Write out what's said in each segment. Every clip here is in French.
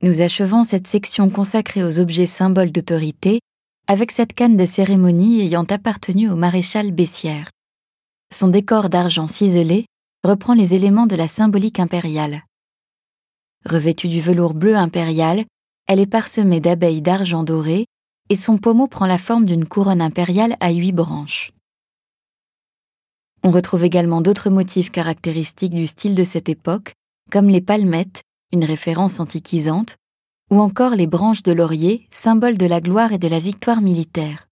Nous achevons cette section consacrée aux objets symboles d'autorité avec cette canne de cérémonie ayant appartenu au maréchal Bessières. Son décor d'argent ciselé reprend les éléments de la symbolique impériale. Revêtue du velours bleu impérial, elle est parsemée d'abeilles d'argent doré et son pommeau prend la forme d'une couronne impériale à huit branches. On retrouve également d'autres motifs caractéristiques du style de cette époque, comme les palmettes, une référence antiquisante, ou encore les branches de laurier, symbole de la gloire et de la victoire militaire.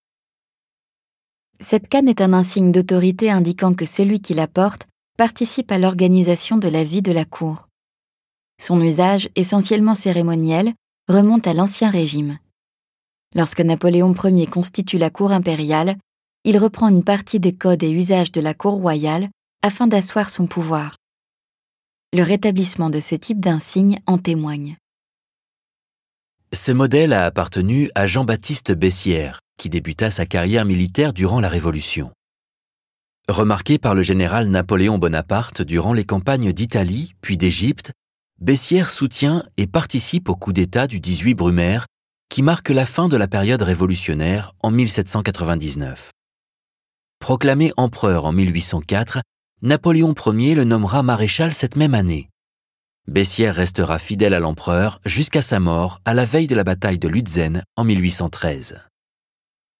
Cette canne est un insigne d'autorité indiquant que celui qui la porte participe à l'organisation de la vie de la cour. Son usage, essentiellement cérémoniel, remonte à l'Ancien Régime. Lorsque Napoléon Ier constitue la cour impériale, il reprend une partie des codes et usages de la cour royale afin d'asseoir son pouvoir. Le rétablissement de ce type d'insigne en témoigne. Ce modèle a appartenu à Jean-Baptiste Bessières, qui débuta sa carrière militaire durant la Révolution. Remarqué par le général Napoléon Bonaparte durant les campagnes d'Italie puis d'Égypte, Bessières soutient et participe au coup d'État du 18 Brumaire qui marque la fin de la période révolutionnaire en 1799. Proclamé empereur en 1804, Napoléon Ier le nommera maréchal cette même année. Bessières restera fidèle à l'empereur jusqu'à sa mort à la veille de la bataille de Lutzen en 1813.